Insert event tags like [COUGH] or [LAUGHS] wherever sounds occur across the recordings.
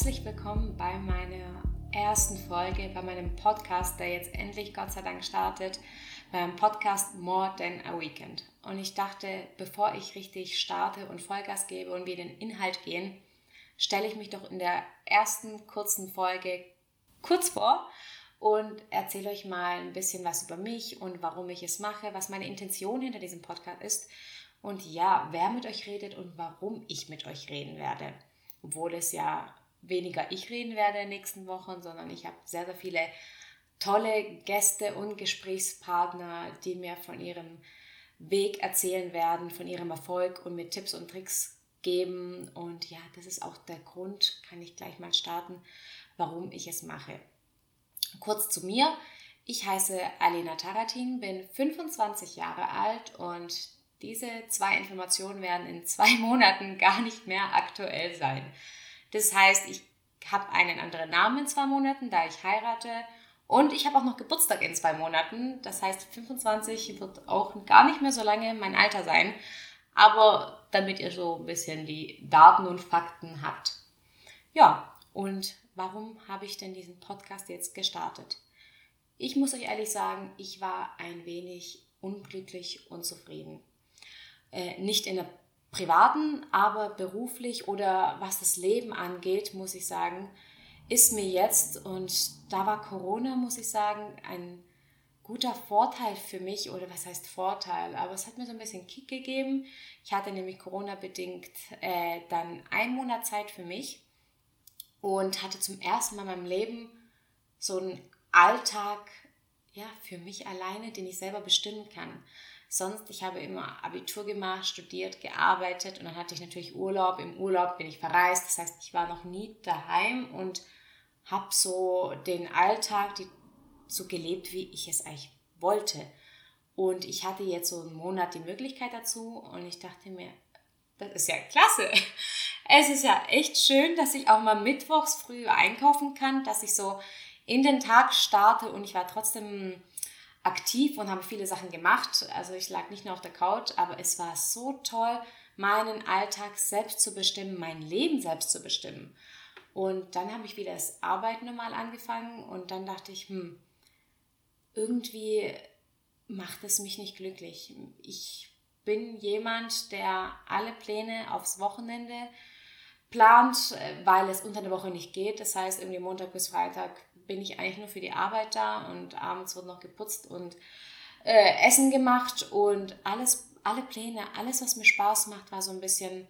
Herzlich willkommen bei meiner ersten Folge, bei meinem Podcast, der jetzt endlich Gott sei Dank startet, beim Podcast More Than a Weekend. Und ich dachte, bevor ich richtig starte und Vollgas gebe und wir den Inhalt gehen, stelle ich mich doch in der ersten kurzen Folge kurz vor und erzähle euch mal ein bisschen was über mich und warum ich es mache, was meine Intention hinter diesem Podcast ist. Und ja, wer mit euch redet und warum ich mit euch reden werde. Obwohl es ja weniger ich reden werde in den nächsten Wochen, sondern ich habe sehr, sehr viele tolle Gäste und Gesprächspartner, die mir von ihrem Weg erzählen werden, von ihrem Erfolg und mir Tipps und Tricks geben. Und ja, das ist auch der Grund, kann ich gleich mal starten, warum ich es mache. Kurz zu mir. Ich heiße Alena Taratin, bin 25 Jahre alt und diese zwei Informationen werden in zwei [LAUGHS] Monaten gar nicht mehr aktuell sein. Das heißt, ich habe einen anderen Namen in zwei Monaten, da ich heirate. Und ich habe auch noch Geburtstag in zwei Monaten. Das heißt, 25 wird auch gar nicht mehr so lange mein Alter sein. Aber damit ihr so ein bisschen die Daten und Fakten habt. Ja, und warum habe ich denn diesen Podcast jetzt gestartet? Ich muss euch ehrlich sagen, ich war ein wenig unglücklich, unzufrieden. Äh, nicht in der privaten, aber beruflich oder was das Leben angeht, muss ich sagen, ist mir jetzt, und da war Corona, muss ich sagen, ein guter Vorteil für mich, oder was heißt Vorteil, aber es hat mir so ein bisschen Kick gegeben. Ich hatte nämlich Corona-bedingt äh, dann einen Monat Zeit für mich und hatte zum ersten Mal in meinem Leben so einen Alltag ja, für mich alleine, den ich selber bestimmen kann. Sonst, ich habe immer Abitur gemacht, studiert, gearbeitet und dann hatte ich natürlich Urlaub. Im Urlaub bin ich verreist. Das heißt, ich war noch nie daheim und habe so den Alltag die, so gelebt, wie ich es eigentlich wollte. Und ich hatte jetzt so einen Monat die Möglichkeit dazu und ich dachte mir, das ist ja klasse. [LAUGHS] Es ist ja echt schön, dass ich auch mal mittwochs früh einkaufen kann, dass ich so in den Tag starte und ich war trotzdem aktiv und habe viele Sachen gemacht. Also ich lag nicht nur auf der Couch, aber es war so toll, meinen Alltag selbst zu bestimmen, mein Leben selbst zu bestimmen. Und dann habe ich wieder das Arbeiten normal angefangen und dann dachte ich, hm, irgendwie macht es mich nicht glücklich. Ich bin jemand, der alle Pläne aufs Wochenende plant, weil es unter der Woche nicht geht. Das heißt, irgendwie Montag bis Freitag bin ich eigentlich nur für die Arbeit da und abends wird noch geputzt und äh, Essen gemacht und alles, alle Pläne, alles, was mir Spaß macht, war so ein bisschen,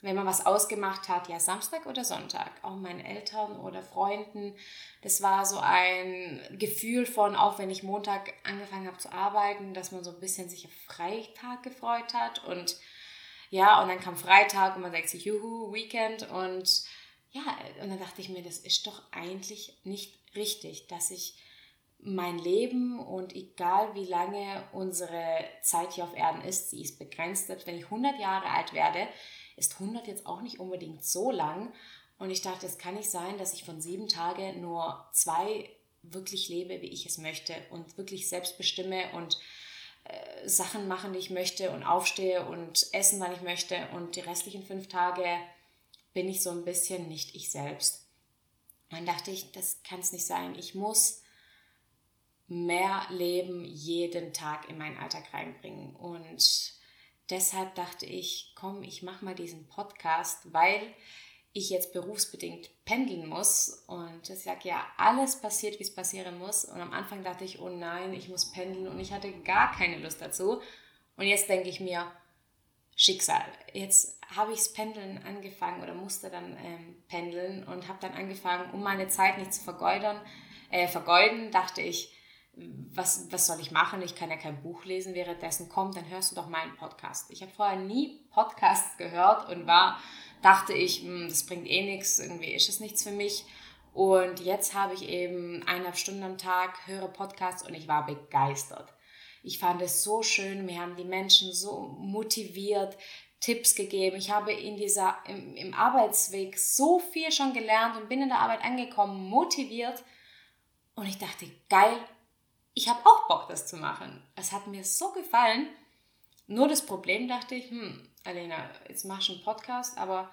wenn man was ausgemacht hat, ja, Samstag oder Sonntag, auch meinen Eltern oder Freunden. Das war so ein Gefühl von, auch wenn ich Montag angefangen habe zu arbeiten, dass man so ein bisschen sich auf Freitag gefreut hat und ja, und dann kam Freitag und man denkt sich, juhu, Weekend und ja, und dann dachte ich mir, das ist doch eigentlich nicht richtig, dass ich mein Leben und egal wie lange unsere Zeit hier auf Erden ist, sie ist begrenzt. Wenn ich 100 Jahre alt werde, ist 100 jetzt auch nicht unbedingt so lang. Und ich dachte, es kann nicht sein, dass ich von sieben Tagen nur zwei wirklich lebe, wie ich es möchte und wirklich selbst bestimme und äh, Sachen machen, die ich möchte und aufstehe und essen, wann ich möchte und die restlichen fünf Tage bin ich so ein bisschen nicht ich selbst. Dann dachte ich, das kann es nicht sein. Ich muss mehr Leben jeden Tag in meinen Alltag reinbringen. Und deshalb dachte ich, komm, ich mache mal diesen Podcast, weil ich jetzt berufsbedingt pendeln muss. Und ich sage, ja, alles passiert, wie es passieren muss. Und am Anfang dachte ich, oh nein, ich muss pendeln und ich hatte gar keine Lust dazu. Und jetzt denke ich mir, Schicksal. Jetzt habe ich das Pendeln angefangen oder musste dann ähm, pendeln und habe dann angefangen, um meine Zeit nicht zu vergeudern, äh, vergeuden, dachte ich, was, was soll ich machen? Ich kann ja kein Buch lesen währenddessen. Komm, dann hörst du doch meinen Podcast. Ich habe vorher nie Podcasts gehört und war, dachte ich, hm, das bringt eh nichts, irgendwie ist es nichts für mich. Und jetzt habe ich eben eineinhalb Stunden am Tag, höre Podcasts und ich war begeistert. Ich fand es so schön, mir haben die Menschen so motiviert, Tipps gegeben. Ich habe in dieser, im, im Arbeitsweg so viel schon gelernt und bin in der Arbeit angekommen, motiviert. Und ich dachte, geil, ich habe auch Bock, das zu machen. Es hat mir so gefallen. Nur das Problem dachte ich, hm, Alena, jetzt machst du einen Podcast, aber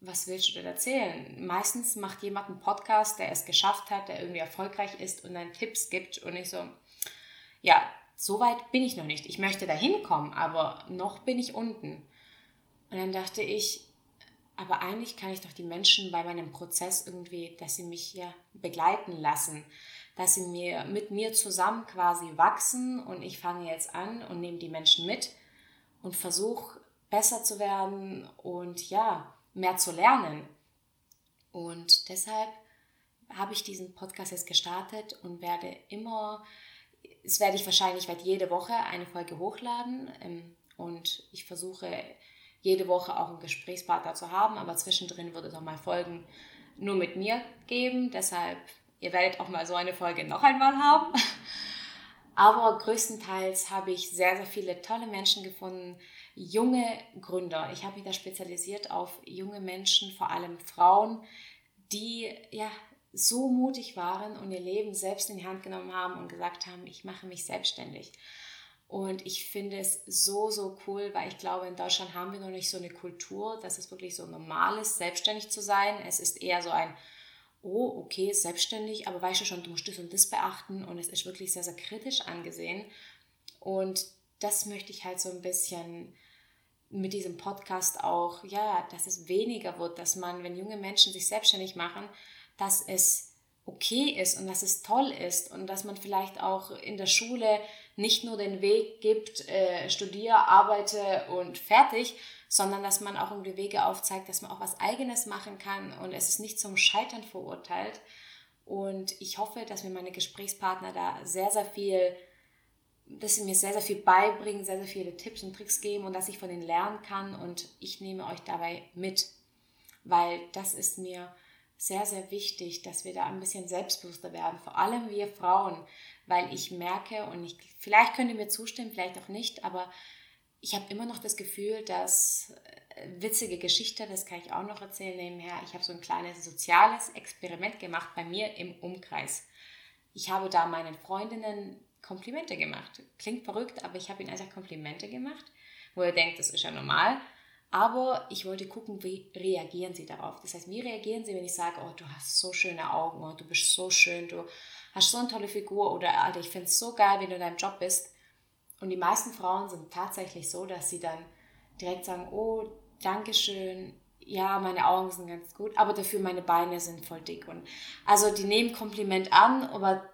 was willst du denn erzählen? Meistens macht jemand einen Podcast, der es geschafft hat, der irgendwie erfolgreich ist und dann Tipps gibt und ich so, ja, so weit bin ich noch nicht. Ich möchte da hinkommen, aber noch bin ich unten. Und dann dachte ich, aber eigentlich kann ich doch die Menschen bei meinem Prozess irgendwie, dass sie mich ja begleiten lassen, dass sie mir mit mir zusammen quasi wachsen und ich fange jetzt an und nehme die Menschen mit und versuche besser zu werden und ja, mehr zu lernen. Und deshalb habe ich diesen Podcast jetzt gestartet und werde immer, es werde ich wahrscheinlich werde jede Woche eine Folge hochladen ähm, und ich versuche jede Woche auch einen Gesprächspartner zu haben, aber zwischendrin wird es auch mal Folgen nur mit mir geben. Deshalb, ihr werdet auch mal so eine Folge noch einmal haben. [LAUGHS] Aber größtenteils habe ich sehr, sehr viele tolle Menschen gefunden, junge Gründer. Ich habe mich da spezialisiert auf junge Menschen, vor allem Frauen, die ja so mutig waren und ihr Leben selbst in die Hand genommen haben und gesagt haben, ich mache mich selbstständig. Und ich finde es so, so cool, weil ich glaube, in Deutschland haben wir noch nicht so eine Kultur, dass es wirklich so normal ist, selbstständig zu sein. Es ist eher so ein, oh, okay, selbstständig, aber weißt du schon, du musst das und das beachten. Und es ist wirklich sehr, sehr kritisch angesehen. Und das möchte ich halt so ein bisschen mit diesem Podcast auch, ja, dass es weniger wird, dass man, wenn junge Menschen sich selbstständig machen, dass es okay ist und dass es toll ist und dass man vielleicht auch in der Schule nicht nur den Weg gibt, äh, studiere, arbeite und fertig, sondern dass man auch irgendwie Wege aufzeigt, dass man auch was Eigenes machen kann und es ist nicht zum Scheitern verurteilt. Und ich hoffe, dass mir meine Gesprächspartner da sehr, sehr viel, dass sie mir sehr, sehr viel beibringen, sehr, sehr viele Tipps und Tricks geben und dass ich von ihnen lernen kann und ich nehme euch dabei mit, weil das ist mir sehr, sehr wichtig, dass wir da ein bisschen selbstbewusster werden, vor allem wir Frauen, weil ich merke und ich, vielleicht könnt ihr mir zustimmen, vielleicht auch nicht, aber ich habe immer noch das Gefühl, dass äh, witzige Geschichte, das kann ich auch noch erzählen nebenher. Ich habe so ein kleines soziales Experiment gemacht bei mir im Umkreis. Ich habe da meinen Freundinnen Komplimente gemacht. Klingt verrückt, aber ich habe ihnen einfach Komplimente gemacht, wo ihr denkt, das ist ja normal. Aber ich wollte gucken, wie reagieren sie darauf. Das heißt, wie reagieren sie, wenn ich sage, oh, du hast so schöne Augen, oh, du bist so schön, du hast so eine tolle Figur oder Alter, ich finde es so geil, wie du in deinem Job bist. Und die meisten Frauen sind tatsächlich so, dass sie dann direkt sagen, oh, danke schön, ja, meine Augen sind ganz gut, aber dafür meine Beine sind voll dick. Und also die nehmen Kompliment an, aber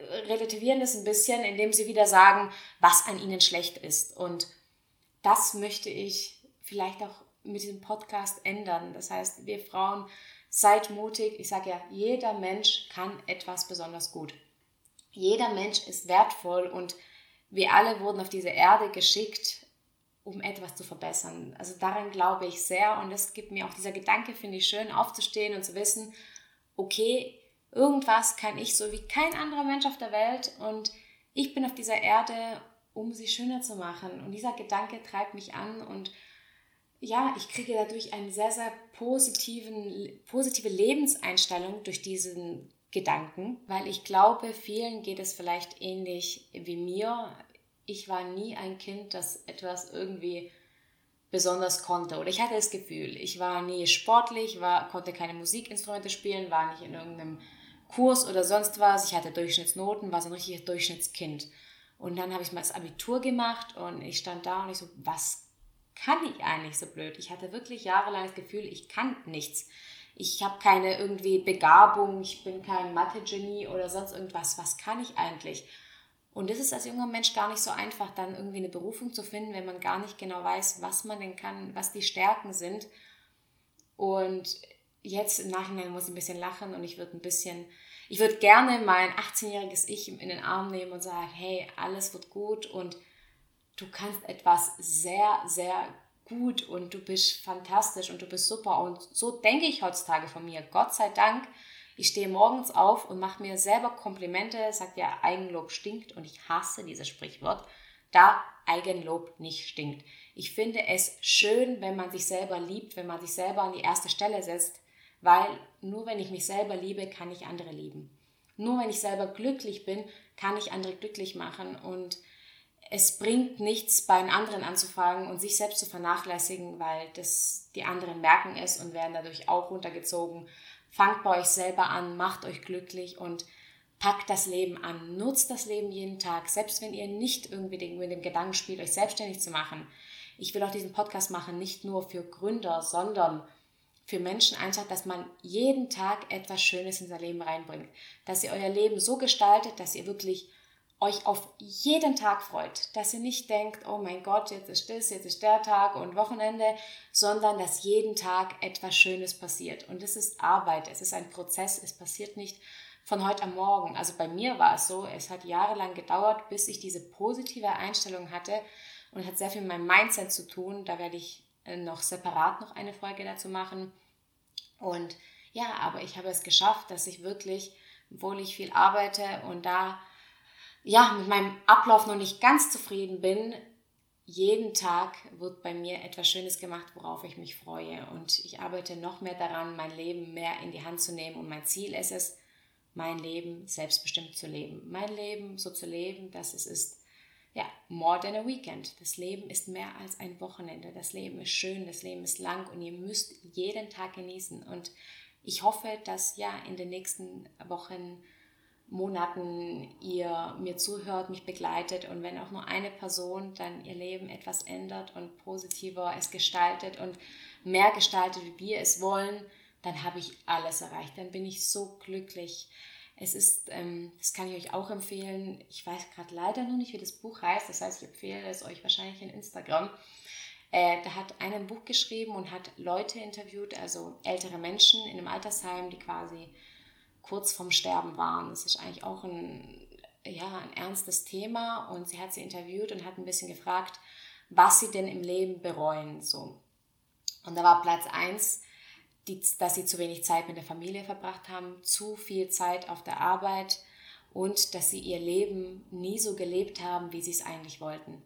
relativieren das ein bisschen, indem sie wieder sagen, was an ihnen schlecht ist. Und das möchte ich vielleicht auch mit diesem Podcast ändern. Das heißt, wir Frauen, seid mutig. Ich sage ja, jeder Mensch kann etwas besonders gut. Jeder Mensch ist wertvoll und wir alle wurden auf diese Erde geschickt, um etwas zu verbessern. Also daran glaube ich sehr und es gibt mir auch dieser Gedanke, finde ich schön, aufzustehen und zu wissen, okay, irgendwas kann ich so wie kein anderer Mensch auf der Welt und ich bin auf dieser Erde, um sie schöner zu machen. Und dieser Gedanke treibt mich an und ja, ich kriege dadurch eine sehr, sehr positiven, positive Lebenseinstellung durch diesen Gedanken, weil ich glaube, vielen geht es vielleicht ähnlich wie mir. Ich war nie ein Kind, das etwas irgendwie besonders konnte. Oder ich hatte das Gefühl, ich war nie sportlich, war, konnte keine Musikinstrumente spielen, war nicht in irgendeinem Kurs oder sonst was. Ich hatte Durchschnittsnoten, war so ein richtiges Durchschnittskind. Und dann habe ich mal das Abitur gemacht und ich stand da und ich so, was kann ich eigentlich so blöd? Ich hatte wirklich jahrelang das Gefühl, ich kann nichts. Ich habe keine irgendwie Begabung, ich bin kein Mathe-Genie oder sonst irgendwas. Was kann ich eigentlich? Und das ist als junger Mensch gar nicht so einfach, dann irgendwie eine Berufung zu finden, wenn man gar nicht genau weiß, was man denn kann, was die Stärken sind. Und jetzt im Nachhinein muss ich ein bisschen lachen und ich würde ein bisschen, ich würde gerne mein 18-jähriges Ich in den Arm nehmen und sagen, hey, alles wird gut und du kannst etwas sehr, sehr gut und du bist fantastisch und du bist super. Und so denke ich heutzutage von mir. Gott sei Dank, ich stehe morgens auf und mache mir selber Komplimente, sagt ja, Eigenlob stinkt und ich hasse dieses Sprichwort, da Eigenlob nicht stinkt. Ich finde es schön, wenn man sich selber liebt, wenn man sich selber an die erste Stelle setzt, weil nur wenn ich mich selber liebe, kann ich andere lieben. Nur wenn ich selber glücklich bin, kann ich andere glücklich machen und es bringt nichts, bei den anderen anzufangen und sich selbst zu vernachlässigen, weil das die anderen merken es und werden dadurch auch runtergezogen. Fangt bei euch selber an, macht euch glücklich und packt das Leben an. Nutzt das Leben jeden Tag, selbst wenn ihr nicht irgendwie mit dem Gedanken spielt, euch selbstständig zu machen. Ich will auch diesen Podcast machen, nicht nur für Gründer, sondern für Menschen einfach, dass man jeden Tag etwas Schönes in sein Leben reinbringt. Dass ihr euer Leben so gestaltet, dass ihr wirklich euch auf jeden Tag freut, dass ihr nicht denkt, oh mein Gott, jetzt ist das, jetzt ist der Tag und Wochenende, sondern dass jeden Tag etwas Schönes passiert. Und es ist Arbeit, es ist ein Prozess, es passiert nicht von heute am Morgen. Also bei mir war es so, es hat jahrelang gedauert, bis ich diese positive Einstellung hatte und hat sehr viel mit meinem Mindset zu tun. Da werde ich äh, noch separat noch eine Folge dazu machen. Und ja, aber ich habe es geschafft, dass ich wirklich, obwohl ich viel arbeite und da ja, mit meinem Ablauf noch nicht ganz zufrieden bin, jeden Tag wird bei mir etwas Schönes gemacht, worauf ich mich freue. Und ich arbeite noch mehr daran, mein Leben mehr in die Hand zu nehmen. Und mein Ziel ist es, mein Leben selbstbestimmt zu leben. Mein Leben so zu leben, dass es ist, ja, more than a weekend. Das Leben ist mehr als ein Wochenende. Das Leben ist schön, das Leben ist lang und ihr müsst jeden Tag genießen. Und ich hoffe, dass ja in den nächsten Wochen Monaten ihr mir zuhört, mich begleitet und wenn auch nur eine Person dann ihr Leben etwas ändert und positiver es gestaltet und mehr gestaltet, wie wir es wollen, dann habe ich alles erreicht. Dann bin ich so glücklich. Es ist, ähm, das kann ich euch auch empfehlen. Ich weiß gerade leider noch nicht, wie das Buch heißt. Das heißt, ich empfehle es euch wahrscheinlich in Instagram. Äh, da hat einer ein Buch geschrieben und hat Leute interviewt, also ältere Menschen in einem Altersheim, die quasi kurz vorm Sterben waren. Das ist eigentlich auch ein, ja, ein ernstes Thema und sie hat sie interviewt und hat ein bisschen gefragt, was sie denn im Leben bereuen. So. Und da war Platz 1, dass sie zu wenig Zeit mit der Familie verbracht haben, zu viel Zeit auf der Arbeit und dass sie ihr Leben nie so gelebt haben, wie sie es eigentlich wollten.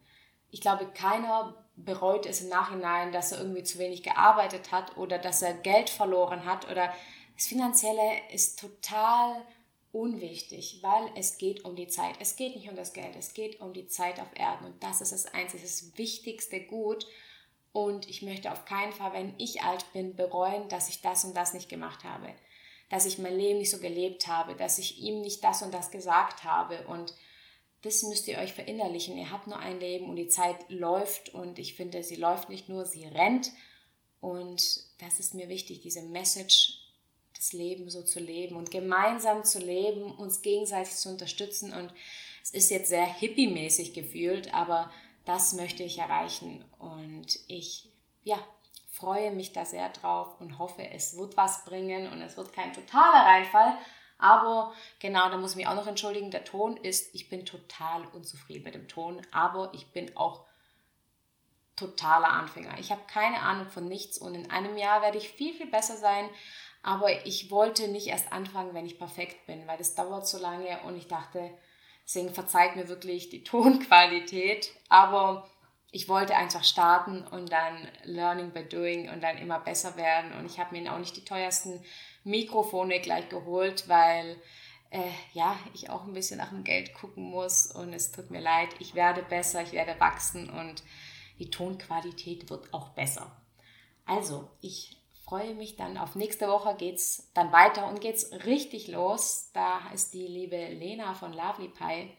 Ich glaube, keiner bereut es im Nachhinein, dass er irgendwie zu wenig gearbeitet hat oder dass er Geld verloren hat oder das Finanzielle ist total unwichtig, weil es geht um die Zeit. Es geht nicht um das Geld, es geht um die Zeit auf Erden und das ist das einzige, das wichtigste Gut. Und ich möchte auf keinen Fall, wenn ich alt bin, bereuen, dass ich das und das nicht gemacht habe, dass ich mein Leben nicht so gelebt habe, dass ich ihm nicht das und das gesagt habe und das müsst ihr euch verinnerlichen. Ihr habt nur ein Leben und die Zeit läuft und ich finde, sie läuft nicht nur, sie rennt. Und das ist mir wichtig, diese Message das Leben so zu leben und gemeinsam zu leben, uns gegenseitig zu unterstützen. Und es ist jetzt sehr hippie-mäßig gefühlt, aber das möchte ich erreichen. Und ich, ja, freue mich da sehr drauf und hoffe, es wird was bringen und es wird kein totaler Reinfall. Aber genau, da muss ich mich auch noch entschuldigen, der Ton ist, ich bin total unzufrieden mit dem Ton, aber ich bin auch totaler Anfänger. Ich habe keine Ahnung von nichts und in einem Jahr werde ich viel, viel besser sein. Aber ich wollte nicht erst anfangen, wenn ich perfekt bin, weil das dauert so lange und ich dachte, deswegen verzeiht mir wirklich die [LAUGHS] Tonqualität. Aber ich wollte einfach starten und dann Learning by Doing und dann immer besser werden. Und ich habe mir auch nicht die teuersten Mikrofone gleich geholt, weil äh, ja, ich auch ein bisschen nach dem Geld gucken muss. Und es tut mir leid, ich werde besser, ich werde wachsen und die Tonqualität wird auch besser. Also, ich freue mich dann auf nächste Woche geht es dann weiter und geht es richtig los. Da ist die liebe Lena von Lovely Pie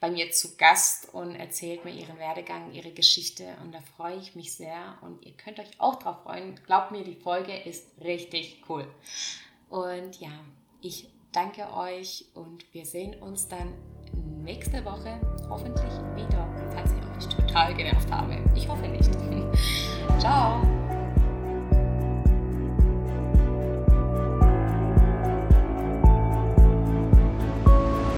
bei mir zu Gast und erzählt mir ihren Werdegang, ihre Geschichte und da freue ich mich sehr und ihr könnt euch auch drauf freuen. Glaubt mir, die Folge ist richtig cool. Und ja, ich danke euch und wir sehen uns dann nächste Woche hoffentlich wieder, falls ich euch total genervt habe. Ich hoffe nicht. [LAUGHS]